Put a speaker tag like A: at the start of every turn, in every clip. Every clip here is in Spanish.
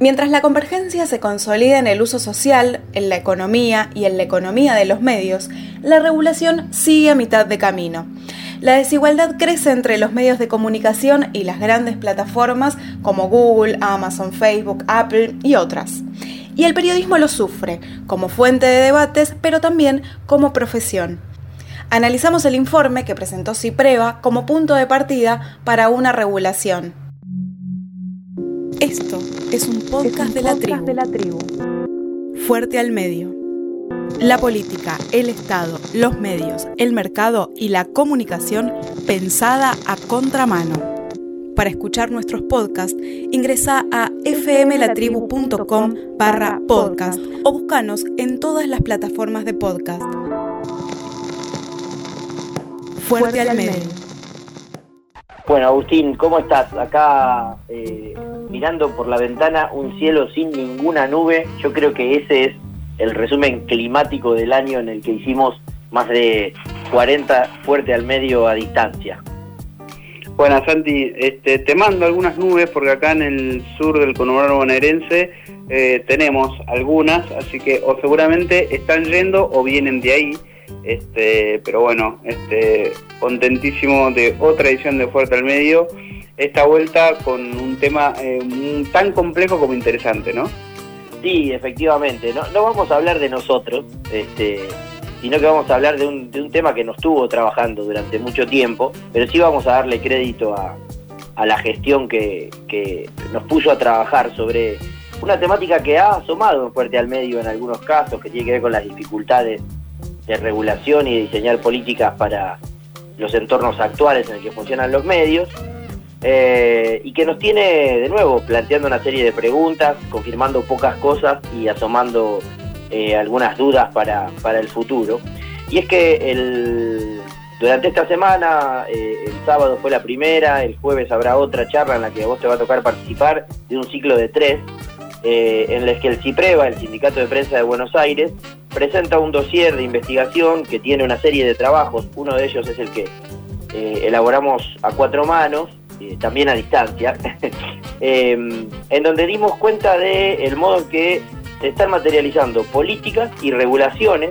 A: Mientras la convergencia se consolida en el uso social, en la economía y en la economía de los medios, la regulación sigue a mitad de camino. La desigualdad crece entre los medios de comunicación y las grandes plataformas como Google, Amazon, Facebook, Apple y otras. Y el periodismo lo sufre, como fuente de debates, pero también como profesión. Analizamos el informe que presentó Cipreva como punto de partida para una regulación. Esto es un podcast, de, la tribu. Fuerte al medio. La política, el Estado, los medios, el mercado y la comunicación pensada a contramano. Para escuchar nuestros podcasts, ingresa a fmlatribu.com barra podcast o búscanos en todas las plataformas de podcast. Fuerte, al medio.
B: Bueno, Agustín, ¿cómo estás? Acá eh, mirando por la ventana un cielo sin ninguna nube. Yo creo que ese es el resumen climático del año en el que hicimos más de 40 fuerte al medio a distancia.
C: Bueno, Santi, este, te mando algunas nubes porque acá en el sur del conurbano bonaerense eh, tenemos algunas, así que o seguramente están yendo o vienen de ahí. Este, pero bueno, este, contentísimo de otra edición de Fuerte al Medio. Esta vuelta con un tema eh, tan complejo como interesante, ¿no?
B: Sí, efectivamente. No, vamos a hablar de nosotros, este, sino que vamos a hablar de un, tema que nos estuvo trabajando durante mucho tiempo, pero sí vamos a darle crédito a, la gestión que, nos puso a trabajar sobre una temática que ha asomado fuerte al medio en algunos casos, que tiene que ver con las dificultades de regulación y de diseñar políticas para los entornos actuales en el que funcionan los medios, eh, y que nos tiene de nuevo planteando una serie de preguntas, confirmando pocas cosas y asomando eh, algunas dudas para, para, el futuro. Y es que durante esta semana, eh, el sábado fue la primera, el jueves habrá otra charla en la que a vos te va a tocar participar de un ciclo de tres, en el que el CIPREVA, el Sindicato de Prensa de Buenos Aires, presenta un dossier de investigación que tiene una serie de trabajos, uno de ellos es el que elaboramos a cuatro manos, eh, también a distancia, em, en donde dimos cuenta del el modo en que se están materializando políticas y regulaciones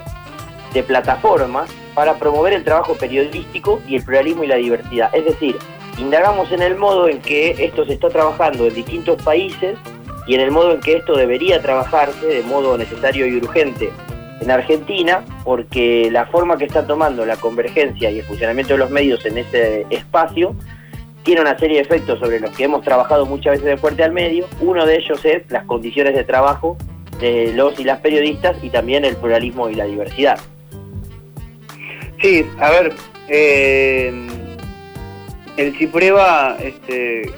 B: de plataformas para promover el trabajo periodístico y el pluralismo y la diversidad. Es decir, indagamos en el modo en que esto se está trabajando en distintos países y en el modo en que esto debería trabajarse de modo necesario y urgente en Argentina, porque la forma que está tomando la convergencia y el funcionamiento de los medios en ese espacio tiene una serie de efectos sobre los que hemos trabajado muchas veces de fuerte al medio. Uno de ellos es las condiciones de trabajo de los y las periodistas y también el pluralismo y la diversidad.
C: Sí, a ver, eh, el CIPREVA este,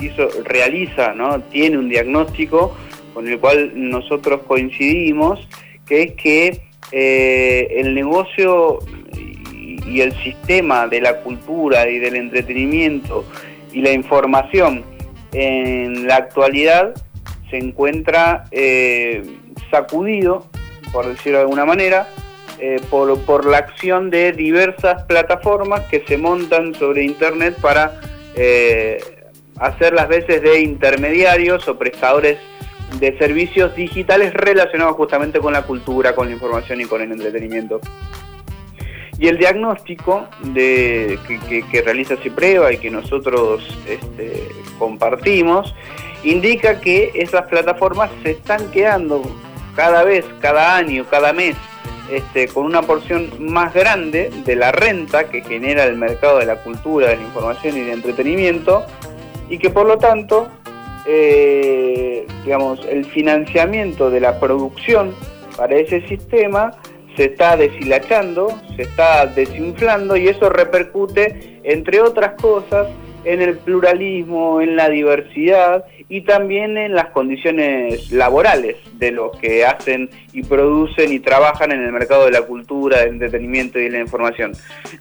C: hizo, realiza, ¿no? tiene un diagnóstico con el cual nosotros coincidimos que es que eh, el negocio y, el sistema de la cultura y del entretenimiento y la información en la actualidad se encuentra eh, sacudido, por decirlo de alguna manera, eh, por, por, la acción de diversas plataformas que se montan sobre Internet para hacer las veces de intermediarios o prestadores de servicios digitales relacionados justamente con la cultura, con la información y con el entretenimiento. Y el diagnóstico de, que, realiza CIPREVA y que nosotros este, compartimos, indica que esas plataformas se están quedando cada vez, cada año, cada mes, este, con una porción más grande de la renta que genera el mercado de la cultura, de la información y de entretenimiento, y que por lo tanto eh, digamos, el financiamiento de la producción para ese sistema se está deshilachando, se está desinflando y eso repercute, entre otras cosas, en el pluralismo, en la diversidad y también en las condiciones laborales de los que hacen y producen y trabajan en el mercado de la cultura, del entretenimiento y de la información.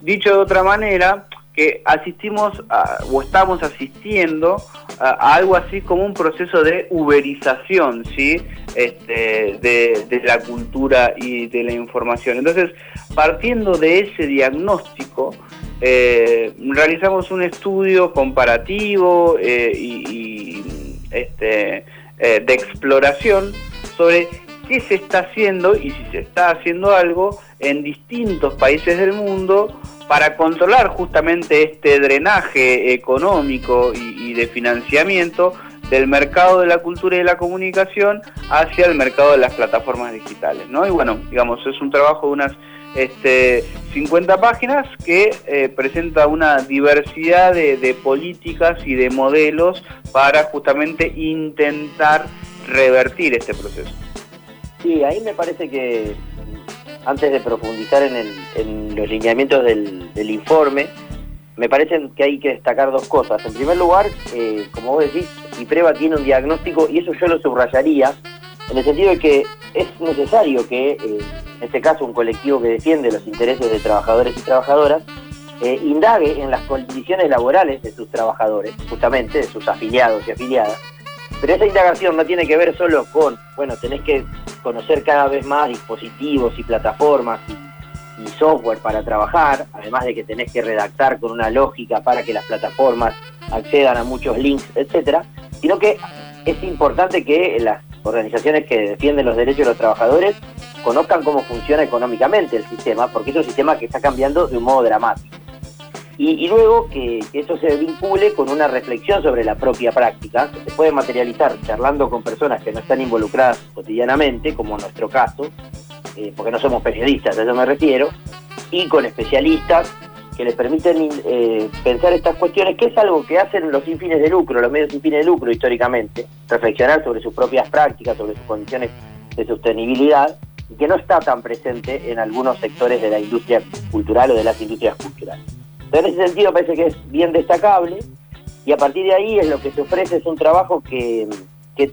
C: Dicho de otra manera, que asistimos o estamos asistiendo a, algo así como un proceso de uberización ¿sí? Este, de, la cultura y de la información. Entonces, partiendo de ese diagnóstico, eh, realizamos un estudio comparativo eh, y, este, eh, de exploración sobre qué se está haciendo y si se está haciendo algo en distintos países del mundo para controlar justamente este drenaje económico y, de financiamiento del mercado de la cultura y de la comunicación hacia el mercado de las plataformas digitales. ¿no? Y bueno, digamos, es un trabajo de unas este, 50 páginas que eh, presenta una diversidad de, políticas y de modelos para justamente intentar revertir este proceso.
B: Sí, ahí me parece que antes de profundizar en, los lineamientos del, informe, me parece que hay que destacar dos cosas. En primer lugar, eh, como vos decís, prueba tiene un diagnóstico y eso yo lo subrayaría en el sentido de que es necesario que, eh, en este caso, un colectivo que defiende los intereses de trabajadores y trabajadoras, eh, indague en las condiciones laborales de sus trabajadores, justamente de sus afiliados y afiliadas. Pero esa indagación no tiene que ver solo con, bueno, tenés que conocer cada vez más dispositivos y plataformas y, software para trabajar, además de que tenés que redactar con una lógica para que las plataformas accedan a muchos links, etcétera, sino que es importante que las organizaciones que defienden los derechos de los trabajadores conozcan cómo funciona económicamente el sistema, porque es un sistema que está cambiando de un modo dramático. Y, luego que, eso se vincule con una reflexión sobre la propia práctica, que se puede materializar charlando con personas que no están involucradas cotidianamente, como en nuestro caso, eh, porque no somos periodistas, a eso me refiero, y con especialistas que les permiten eh, pensar estas cuestiones, que es algo que hacen los sin fines de lucro, los medios sin fines de lucro históricamente, reflexionar sobre sus propias prácticas, sobre sus condiciones de sostenibilidad, y que no está tan presente en algunos sectores de la industria cultural o de las industrias culturales en ese sentido parece que es bien destacable y a partir de ahí es lo que se ofrece es un trabajo que,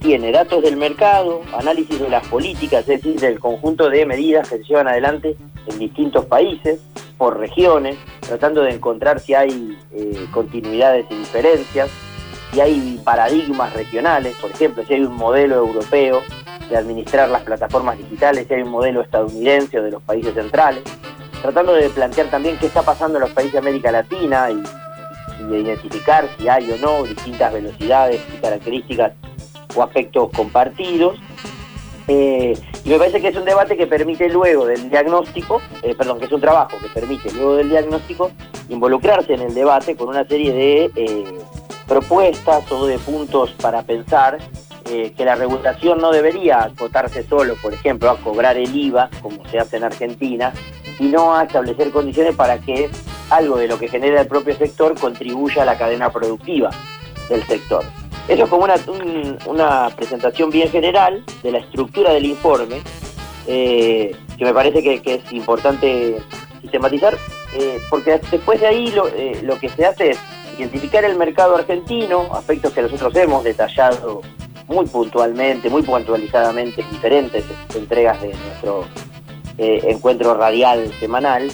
B: tiene datos del mercado, análisis de las políticas, es decir, del conjunto de medidas que se llevan adelante en distintos países, por regiones, tratando de encontrar si hay eh, continuidades y diferencias, si hay paradigmas regionales, por ejemplo, si hay un modelo europeo de administrar las plataformas digitales, si hay un modelo estadounidense o de los países centrales tratando de plantear también qué está pasando en los países de América Latina y, de identificar si hay o no distintas velocidades y características o aspectos compartidos. Eh, y me parece que es un debate que permite luego del diagnóstico, eh, perdón, que es un trabajo que permite luego del diagnóstico involucrarse en el debate con una serie de eh, propuestas o de puntos para pensar que la regulación no debería acotarse solo, por ejemplo, a cobrar el IVA, como se hace en Argentina, sino a establecer condiciones para que algo de lo que genera el propio sector contribuya a la cadena productiva del sector. Eso es como una, una presentación bien general de la estructura del informe, eh, que me parece que, es importante sistematizar, eh, porque después de ahí lo, eh, lo que se hace es identificar el mercado argentino, aspectos que nosotros hemos detallado muy puntualmente, muy puntualizadamente en diferentes entregas de nuestro eh, encuentro radial semanal,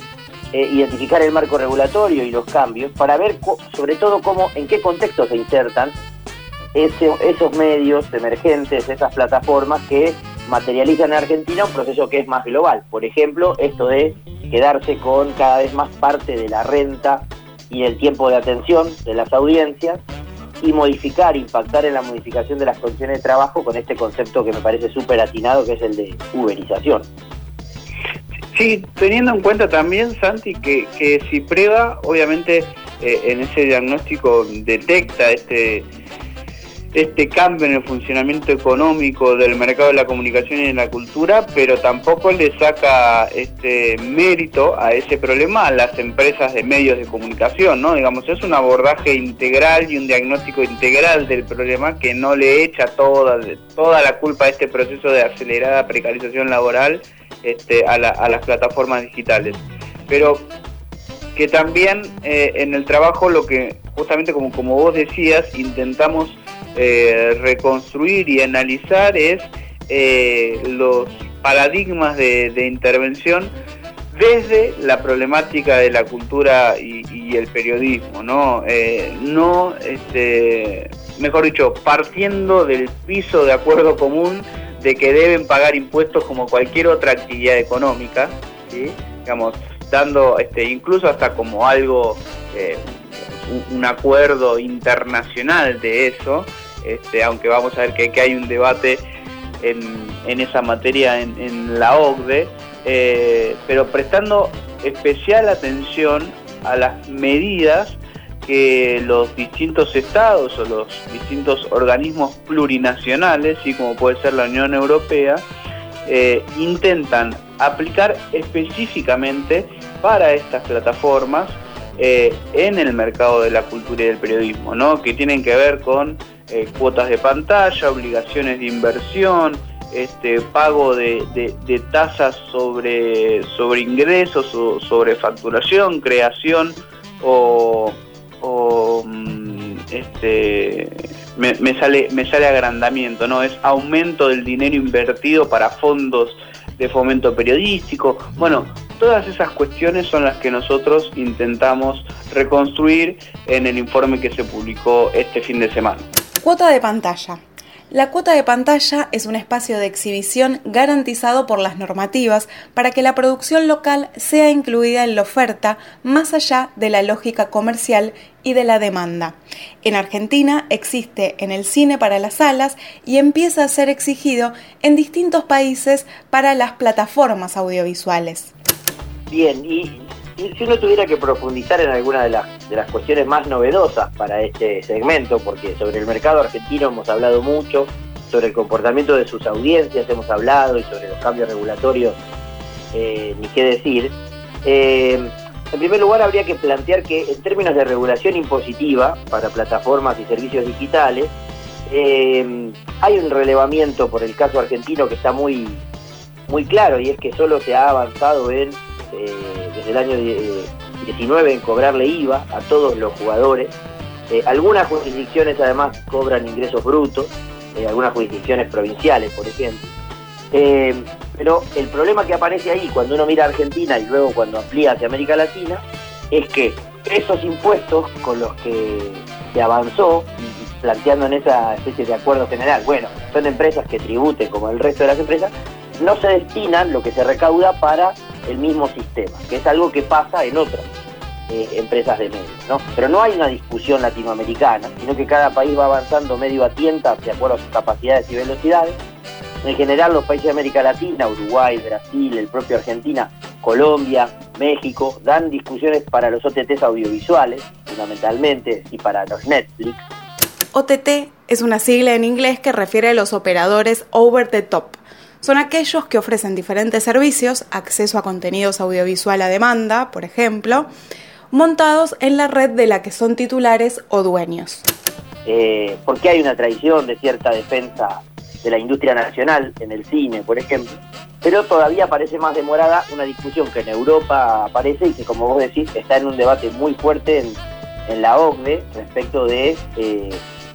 B: eh, identificar el marco regulatorio y los cambios para ver sobre todo cómo, en qué contexto se insertan esos medios emergentes, esas plataformas que materializan en Argentina un proceso que es más global. Por ejemplo, esto de quedarse con cada vez más parte de la renta y el tiempo de atención de las audiencias y modificar, impactar en la modificación de las condiciones de trabajo con este concepto que me parece súper atinado, que es el de uberización.
C: Sí, teniendo en cuenta también, Santi, que, que si prueba, obviamente eh, en ese diagnóstico detecta este, este cambio en el funcionamiento económico del mercado de la comunicación y de la cultura, pero tampoco le saca este mérito a ese problema a las empresas de medios de comunicación, ¿no? Digamos, es un abordaje integral y un diagnóstico integral del problema que no le echa toda, toda la culpa a este proceso de acelerada precarización laboral este, a, las plataformas digitales. Pero que también eh, en el trabajo lo que justamente como, como vos decías, intentamos eh, reconstruir y analizar es eh, los paradigmas de, intervención desde la problemática de la cultura y, el periodismo, ¿no? Eh, no, este, mejor dicho, partiendo del piso de acuerdo común de que deben pagar impuestos como cualquier otra actividad económica, digamos, dando este, incluso hasta como algo, eh, un, acuerdo internacional de eso, este, aunque vamos a ver que, hay un debate en, esa materia en, la OCDE, eh, pero prestando especial atención a las medidas que los distintos estados o los distintos organismos plurinacionales, y como puede ser la Unión Europea, eh, intentan aplicar específicamente para estas plataformas eh, en el mercado de la cultura y del periodismo, ¿no? que tienen que ver con eh, cuotas de pantalla, obligaciones de inversión, este, pago de, tasas sobre, sobre ingresos sobre facturación, creación o, mm, este, me, sale, me sale agrandamiento, ¿no? Es aumento del dinero invertido para fondos de fomento periodístico. Bueno, todas esas cuestiones son las que nosotros intentamos reconstruir en el informe que se publicó este fin de semana.
A: Cuota de pantalla. La cuota de pantalla es un espacio de exhibición garantizado por las normativas para que la producción local sea incluida en la oferta más allá de la lógica comercial y de la demanda. En Argentina existe en el cine para las salas y empieza a ser exigido en distintos países para las plataformas audiovisuales.
B: Bien, y si uno tuviera que profundizar en alguna de las, de las cuestiones más novedosas para este segmento, porque sobre el mercado argentino hemos hablado mucho, sobre el comportamiento de sus audiencias hemos hablado y sobre los cambios regulatorios, eh, ni qué decir. Eh, en primer lugar, habría que plantear que en términos de regulación impositiva para plataformas y servicios digitales, eh, hay un relevamiento por el caso argentino que está muy, muy claro y es que solo se ha avanzado en eh, desde el año 19 eh, en cobrarle IVA a todos los jugadores. Eh, algunas jurisdicciones además cobran ingresos brutos, algunas jurisdicciones provinciales, por ejemplo. pero el problema que aparece ahí cuando uno mira a Argentina y luego cuando amplía hacia América Latina es que esos impuestos con los que se avanzó planteando en esa especie de acuerdo general, bueno, son empresas que tributen como el resto de las empresas, no se destinan lo que se recauda para el mismo sistema, que es algo que pasa en otras eh, empresas de medios. ¿no? Pero no hay una discusión latinoamericana, sino que cada país va avanzando medio a tienta de acuerdo a sus capacidades y velocidades. En general los países de América Latina, Uruguay, Brasil, el propio Argentina, Colombia, México, dan discusiones para los OTTs audiovisuales, fundamentalmente, y para los Netflix.
A: OTT es una sigla en inglés que refiere a los operadores over the top son aquellos que ofrecen diferentes servicios, acceso a contenidos audiovisual a demanda, por ejemplo, montados en la red de la que son titulares o dueños.
B: Eh, porque hay una tradición de cierta defensa de la industria nacional en el cine, por ejemplo, pero todavía parece más demorada una discusión que en Europa aparece y que, como vos decís, está en un debate muy fuerte en, la OCDE respecto de eh,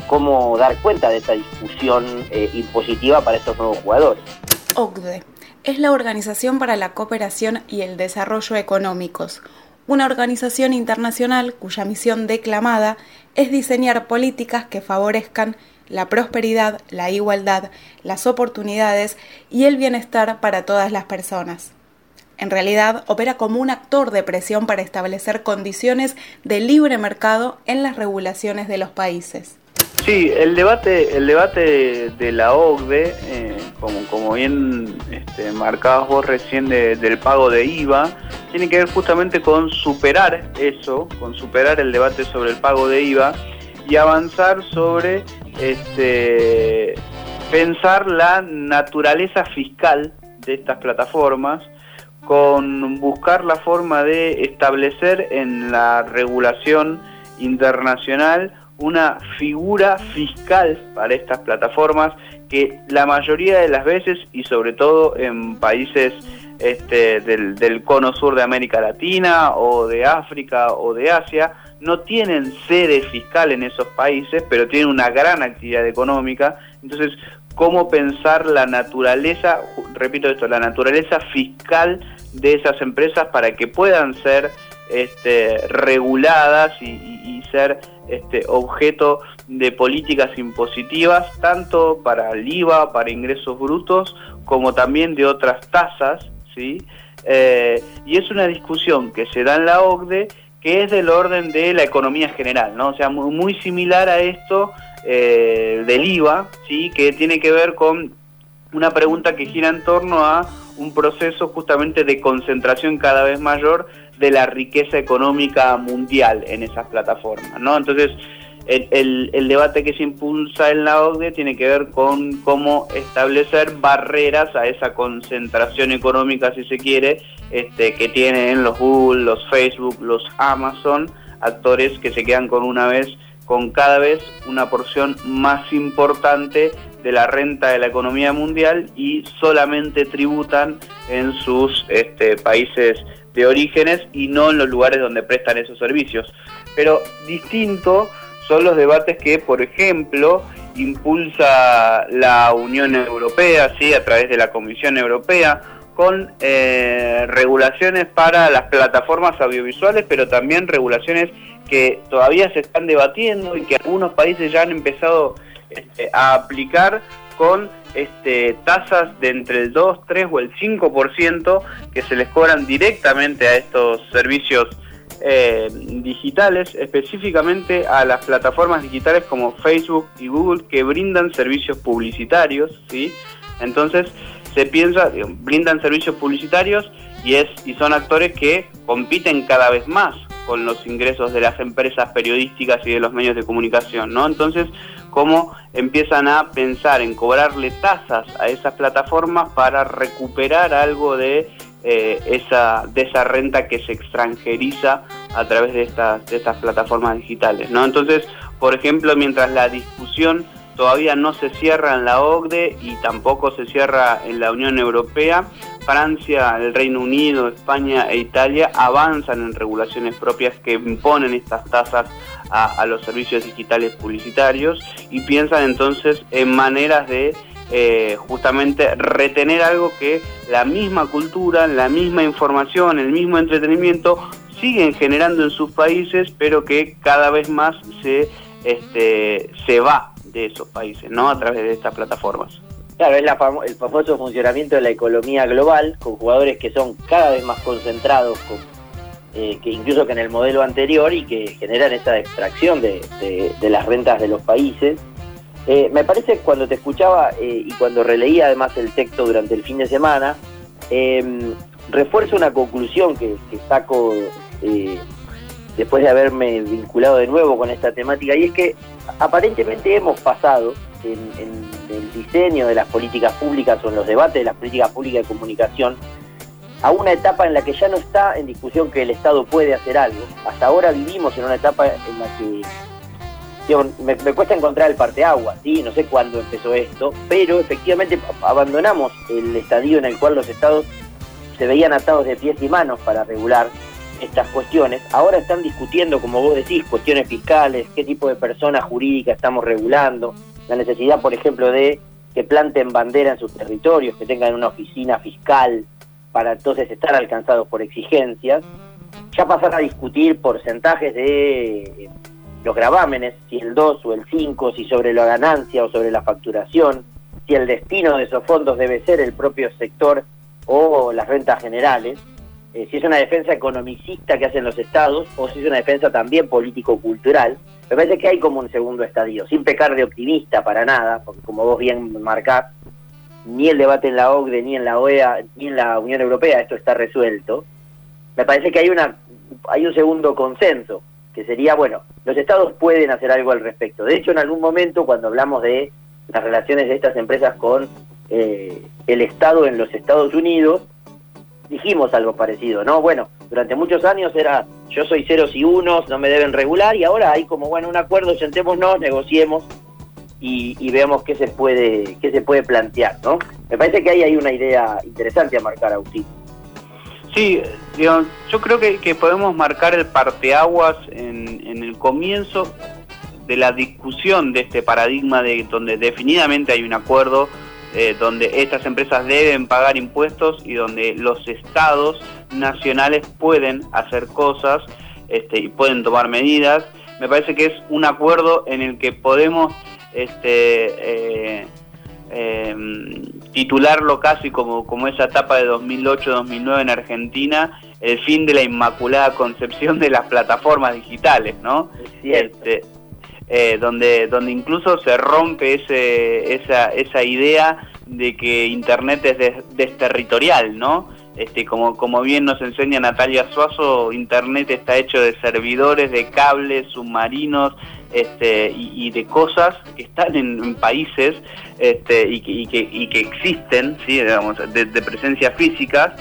B: cómo dar cuenta de esa discusión eh, impositiva para estos nuevos jugadores.
A: OCDE es la Organización para la Cooperación y el Desarrollo Económicos, una organización internacional cuya misión declamada es diseñar políticas que favorezcan la prosperidad, la igualdad, las oportunidades y el bienestar para todas las personas. En realidad, opera como un actor de presión para establecer condiciones de libre mercado en las regulaciones de los países.
C: Sí, el debate, el debate de la OCDE, eh, como, como bien este, marcabas vos recién del pago de IVA, tiene que ver justamente con superar eso, con superar el debate sobre el pago de IVA y avanzar sobre este, pensar la naturaleza fiscal de estas plataformas, con buscar la forma de establecer en la regulación internacional una figura fiscal para estas plataformas que la mayoría de las veces y sobre todo en países este, del, cono sur de América Latina o de África o de Asia no tienen sede fiscal en esos países, pero tienen una gran actividad económica. Entonces, ¿cómo pensar la naturaleza, repito esto, la naturaleza fiscal de esas empresas para que puedan ser este, reguladas y, ser este, objeto de políticas impositivas, tanto para el IVA, para ingresos brutos, como también de otras tasas, ¿sí? Eh, y es una discusión que se da en la OCDE que es del orden de la economía general, ¿no? O sea, muy, similar a esto eh, del IVA, ¿sí? Que tiene que ver con una pregunta que gira en torno a un proceso justamente de concentración cada vez mayor de la riqueza económica mundial en esas plataformas, ¿no? Entonces, el, debate que se impulsa en la OCDE tiene que ver con cómo establecer barreras a esa concentración económica, si se quiere, este, que tienen los Google, los Facebook, los Amazon, actores que se quedan con una vez, con cada vez una porción más importante de la renta de la economía mundial y solamente tributan en sus este, países de orígenes y no en los lugares donde prestan esos servicios. Pero distinto son los debates que, por ejemplo, impulsa la Unión Europea, ¿sí? a través de la Comisión Europea, con eh, regulaciones para las plataformas audiovisuales, pero también regulaciones que todavía se están debatiendo y que algunos países ya han empezado este, a aplicar con este, tasas de entre el 2, 3 o el 5% que se les cobran directamente a estos servicios eh, digitales, específicamente a las plataformas digitales como Facebook y Google que brindan servicios publicitarios, ¿sí? Entonces se piensa, brindan servicios publicitarios y, es, y son actores que compiten cada vez más con los ingresos de las empresas periodísticas y de los medios de comunicación, ¿no? Entonces, cómo empiezan a pensar en cobrarle tasas a esas plataformas para recuperar algo de eh, esa, de esa renta que se extranjeriza a través de estas, de estas plataformas digitales. ¿no? Entonces, por ejemplo, mientras la discusión todavía no se cierra en la OCDE y tampoco se cierra en la Unión Europea, Francia, el Reino Unido, España e Italia avanzan en regulaciones propias que imponen estas tasas a, los servicios digitales publicitarios y piensan entonces en maneras de eh, justamente retener algo que la misma cultura, la misma información, el mismo entretenimiento siguen generando en sus países, pero que cada vez más se, este, se va de esos países, ¿no? A través de estas plataformas.
B: Claro, es el famoso funcionamiento de la economía global, con jugadores que son cada vez más concentrados, que incluso que en el modelo anterior, y que generan esa extracción de las rentas de los países. Eh, me parece cuando te escuchaba eh, y cuando releía además el texto durante el fin de semana, eh, refuerzo una conclusión que, saco eh, después de haberme vinculado de nuevo con esta temática, y es que aparentemente hemos pasado en, en el diseño de las políticas públicas o en los debates de las políticas públicas de comunicación a una etapa en la que ya no está en discusión que el Estado puede hacer algo. Hasta ahora vivimos en una etapa en la que me, cuesta encontrar el parteaguas, ¿sí? no sé cuándo empezó esto, pero efectivamente abandonamos el estadio en el cual los estados se veían atados de pies y manos para regular estas cuestiones. Ahora están discutiendo, como vos decís, cuestiones fiscales, qué tipo de personas jurídicas estamos regulando, la necesidad, por ejemplo, de que planten bandera en sus territorios, que tengan una oficina fiscal para entonces estar alcanzados por exigencias. Ya pasar a discutir porcentajes de los gravámenes, si el 2 o el 5, si sobre la ganancia o sobre la facturación, si el destino de esos fondos debe ser el propio sector o las rentas generales, eh, si es una defensa economicista que hacen los estados o si es una defensa también político-cultural. Me parece que hay como un segundo estadio, sin pecar de optimista para nada, porque como vos bien marcás, ni el debate en la OCDE, ni en la OEA, ni en la Unión Europea esto está resuelto. Me parece que hay, una, hay un segundo consenso, que sería, bueno, los estados pueden hacer algo al respecto. De hecho, en algún momento, cuando hablamos de las relaciones de estas empresas con eh, el Estado en los Estados Unidos, dijimos algo parecido, ¿no? Bueno, durante muchos años era yo soy ceros y unos, no me deben regular, y ahora hay como, bueno, un acuerdo, sentémonos, negociemos y, y veamos qué se puede qué se puede plantear, ¿no? Me parece que ahí hay una idea interesante a marcar, Agustín.
C: Sí, yo creo que, podemos marcar el parteaguas en, comienzo de la discusión de este paradigma de donde definidamente hay un acuerdo eh, donde estas empresas deben pagar impuestos y donde los estados nacionales pueden hacer cosas este, y pueden tomar medidas. Me parece que es un acuerdo en el que podemos este, eh, em, titularlo casi como, como esa etapa de 2008-2009 en Argentina, el fin de la inmaculada concepción de las plataformas digitales, ¿no? Este, eh, donde, donde incluso se rompe ese, esa, esa idea de que Internet es desterritorial, ¿no? Este, como, como bien nos enseña Natalia Suazo, Internet está hecho de servidores, de cables, submarinos este, y, de cosas que están en, países este, y, que, y, que, y, que, existen, ¿sí? Digamos, de, de presencia físicas.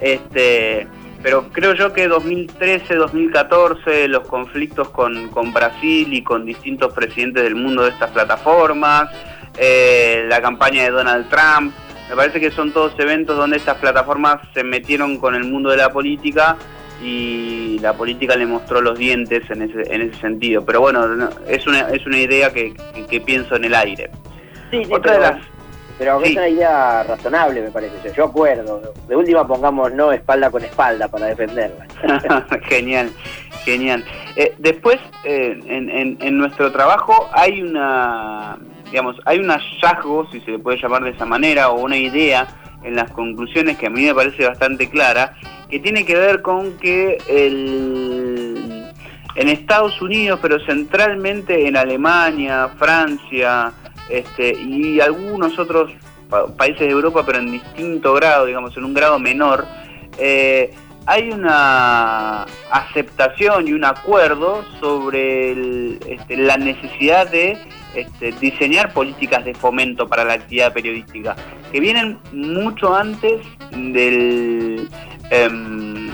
C: Este, pero creo yo que 2013, 2014, los conflictos con, Brasil y con distintos presidentes del mundo de estas plataformas, eh, la campaña de Donald Trump, me parece que son todos eventos donde estas plataformas se metieron con el mundo de la política y la política le mostró los dientes en ese, en ese sentido. Pero bueno, es una, es una idea que, pienso en el aire.
B: Sí, Otra de las pero es una idea razonable, me parece. Yo acuerdo. De última pongamos no espalda con espalda para defenderla.
C: genial, genial. Eh, después, eh, en, en, nuestro trabajo hay una, digamos, hay un hallazgo, si se le puede llamar de esa manera, o una idea en las conclusiones que a mí me parece bastante clara, que tiene que ver con que el, en Estados Unidos, pero centralmente en Alemania, Francia, este, y algunos otros países de Europa, pero en distinto grado, digamos, en un grado menor, eh, hay una aceptación y un acuerdo sobre este, la necesidad de este, diseñar políticas de fomento para la actividad periodística, que vienen mucho antes del, em,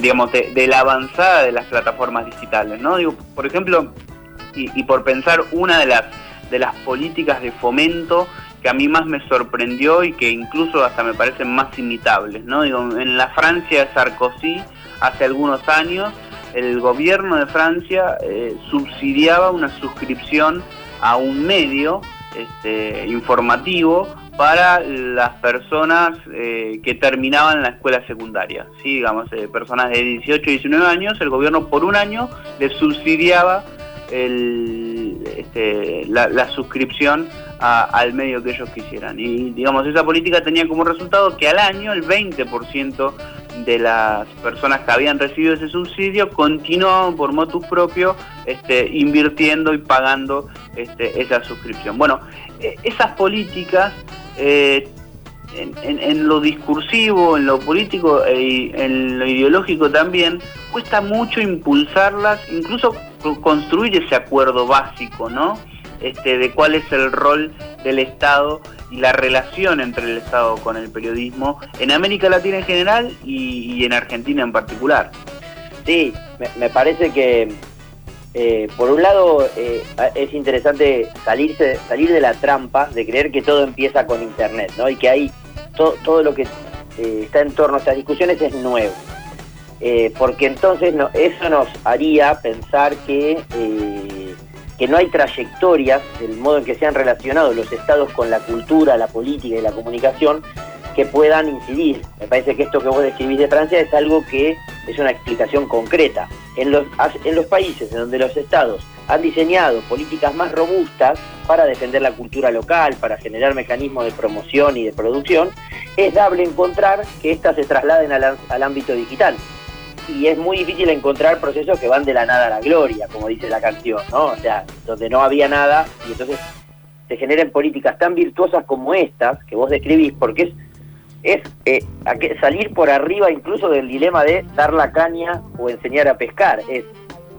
C: digamos, de, la avanzada de las plataformas digitales, ¿no? Digo, por ejemplo, y por pensar una de las de las políticas de fomento que a mí más me sorprendió y que incluso hasta me parecen más imitables. ¿no? Digo, en la Francia de Sarkozy, hace algunos años, el gobierno de Francia eh, subsidiaba una suscripción a un medio este, informativo para las personas eh, que terminaban la escuela secundaria. ¿sí? Digamos, eh, personas de 18 y 19 años, el gobierno por un año les subsidiaba este, la, suscripción al medio que ellos quisieran. Y digamos, esa política tenía como resultado que al año el 20% de las personas que habían recibido ese subsidio continuaban por motus propio este, invirtiendo y pagando este, esa suscripción. Bueno, e, esas políticas eh, en, lo discursivo, en lo político e, y en lo ideológico también, cuesta mucho impulsarlas, incluso construir ese acuerdo básico, ¿no? Este, de cuál es el rol del Estado y la relación entre el Estado con el periodismo en América Latina en general y, en Argentina en particular.
B: Sí, me, parece que eh, por un lado eh, es interesante salirse, salir de la trampa de creer que todo empieza con Internet, ¿no? Y que hay todo lo que eh, está en torno a estas discusiones es nuevo. Porque entonces no, eso nos haría pensar que, que no hay trayectorias del modo en que se han relacionado los estados con la cultura, la política y la comunicación que puedan incidir. Me parece que esto que vos describís de Francia es algo que es una explicación concreta. En los, en los países en donde los estados han diseñado políticas más robustas para defender la cultura local, para generar mecanismos de promoción y de producción, es dable encontrar que éstas se trasladen al, al ámbito digital y es muy difícil encontrar procesos que van de la nada a la gloria, como dice la canción, ¿no? O sea, donde no había nada y entonces se generen políticas tan virtuosas como estas que vos describís, porque es, es eh, salir por arriba incluso del dilema de dar la caña o enseñar a pescar, es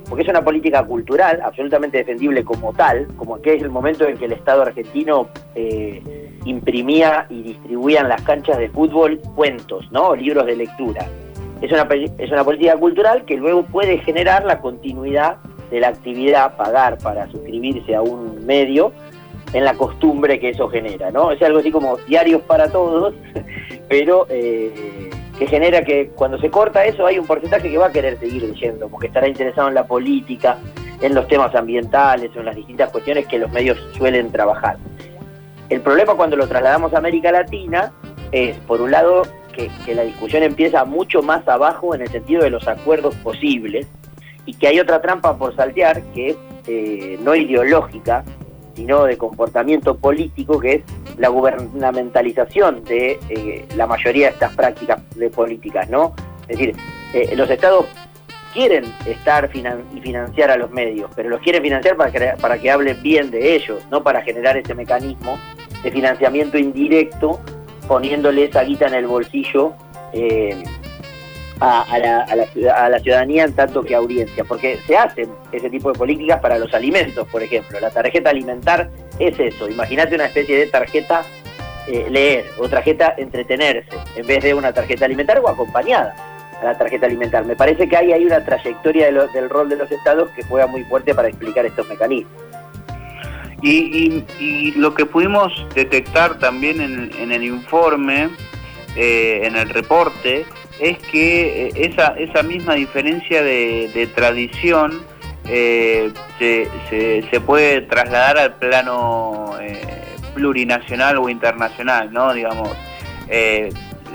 B: porque es una política cultural absolutamente defendible como tal, como que es el momento en que el Estado argentino eh, imprimía y distribuía en las canchas de fútbol cuentos, ¿no? libros de lectura es una, es una política cultural que luego puede generar la continuidad de la actividad, pagar para suscribirse a un medio en la costumbre que eso genera, ¿no? Es algo así como diarios para todos, pero eh, que genera que cuando se corta eso hay un porcentaje que va a querer seguir leyendo, porque estará interesado en la política, en los temas ambientales en las distintas cuestiones que los medios suelen trabajar. El problema cuando lo trasladamos a América Latina es, por un lado, que, la discusión empieza mucho más abajo en el sentido de los acuerdos posibles y que hay otra trampa por saltear que es eh, no ideológica, sino de comportamiento político, que es la gubernamentalización de eh, la mayoría de estas prácticas de políticas, ¿no? Es decir, eh, los estados quieren estar y financiar a los medios, pero los quieren financiar para que, para que hablen bien de ellos, no para generar ese mecanismo de financiamiento indirecto, poniéndole esa guita en el bolsillo eh, a, la, ciudadanía en tanto que audiencia, porque se hacen ese tipo de políticas para los alimentos, por ejemplo. La tarjeta alimentar es eso, imagínate una especie de tarjeta eh, leer o tarjeta entretenerse, en vez de una tarjeta alimentar o acompañada a la tarjeta alimentar. Me parece que ahí hay una trayectoria del rol de los estados que juega muy fuerte para explicar estos mecanismos.
C: Y, lo que pudimos detectar también en, el informe, eh, en el reporte, es que eh, esa, misma diferencia de, tradición eh, se, puede trasladar al plano plurinacional o internacional, ¿no? Digamos,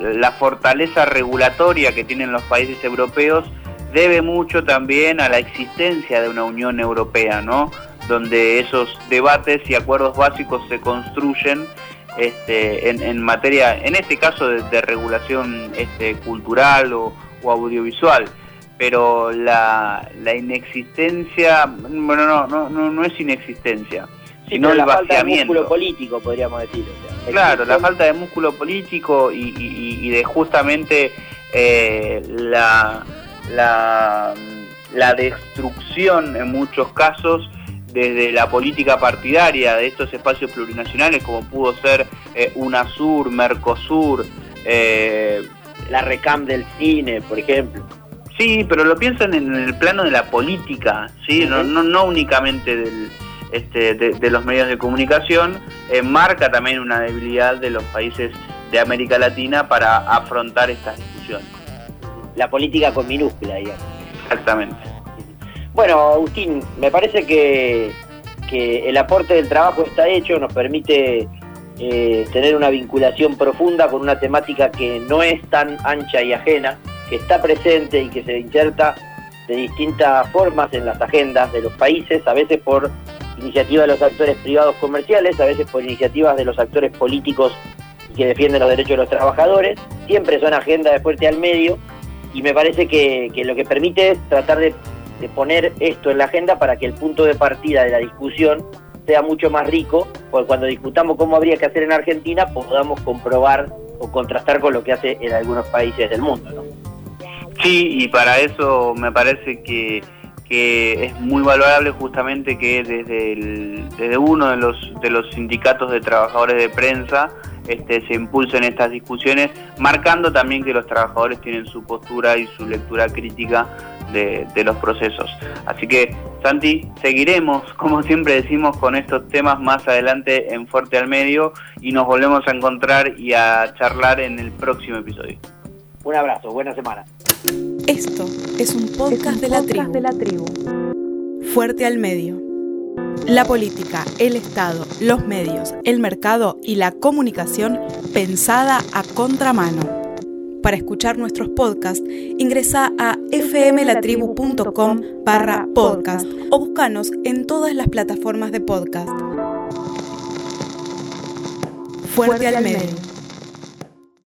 C: la fortaleza regulatoria que tienen los países europeos debe mucho también a la existencia de una Unión Europea, ¿no? Donde esos debates y acuerdos básicos se construyen este, en, materia, en este caso de, regulación este, cultural o, audiovisual. Pero la, inexistencia, bueno, no, no, no, no es inexistencia, sino
B: la
C: el
B: falta de músculo político, podríamos decir.
C: claro, la falta de músculo político y, de justamente eh, la, la, destrucción en muchos casos desde la política partidaria de estos espacios plurinacionales como pudo ser eh, UNASUR, Mercosur,
B: eh, la RECAM del cine, por ejemplo.
C: Sí, pero lo piensan en el plano de la política, ¿sí? no, no, no únicamente del, este, de, los medios de comunicación, eh, marca también una debilidad de los países de América Latina para afrontar estas discusiones.
B: La política con minúscula, digamos.
C: Exactamente.
B: Bueno, Agustín, me parece que, el aporte del trabajo está hecho, nos permite eh, tener una vinculación profunda con una temática que no es tan ancha y ajena, que está presente y que se inserta de distintas formas en las agendas de los países, a veces por iniciativas de los actores privados comerciales, a veces por iniciativas de los actores políticos que defienden los derechos de los trabajadores, siempre son agendas de fuerte al medio y me parece que, lo que permite es tratar de, poner esto en la agenda para que el punto de partida de la discusión sea mucho más rico, porque cuando discutamos cómo habría que hacer en Argentina podamos comprobar o contrastar con lo que hace en algunos países del mundo.
C: Sí, y para eso me parece que que es muy valorable justamente que desde, uno de los, de los sindicatos de trabajadores de prensa este, se impulsen estas discusiones, marcando también que los trabajadores tienen su postura y su lectura crítica de, los procesos. Así que, Santi, seguiremos, como siempre decimos, con estos temas más adelante en Fuerte al Medio y nos volvemos a encontrar y a charlar en el próximo episodio.
B: Un abrazo, buena semana.
A: Esto es un podcast, de, la de la tribu. Fuerte al medio. La política, el Estado, los medios, el mercado y la comunicación pensada a contramano. Para escuchar nuestros podcasts, ingresa a fmlatribu.com barra podcast o búscanos en todas las plataformas de podcast. Fuerte, al medio.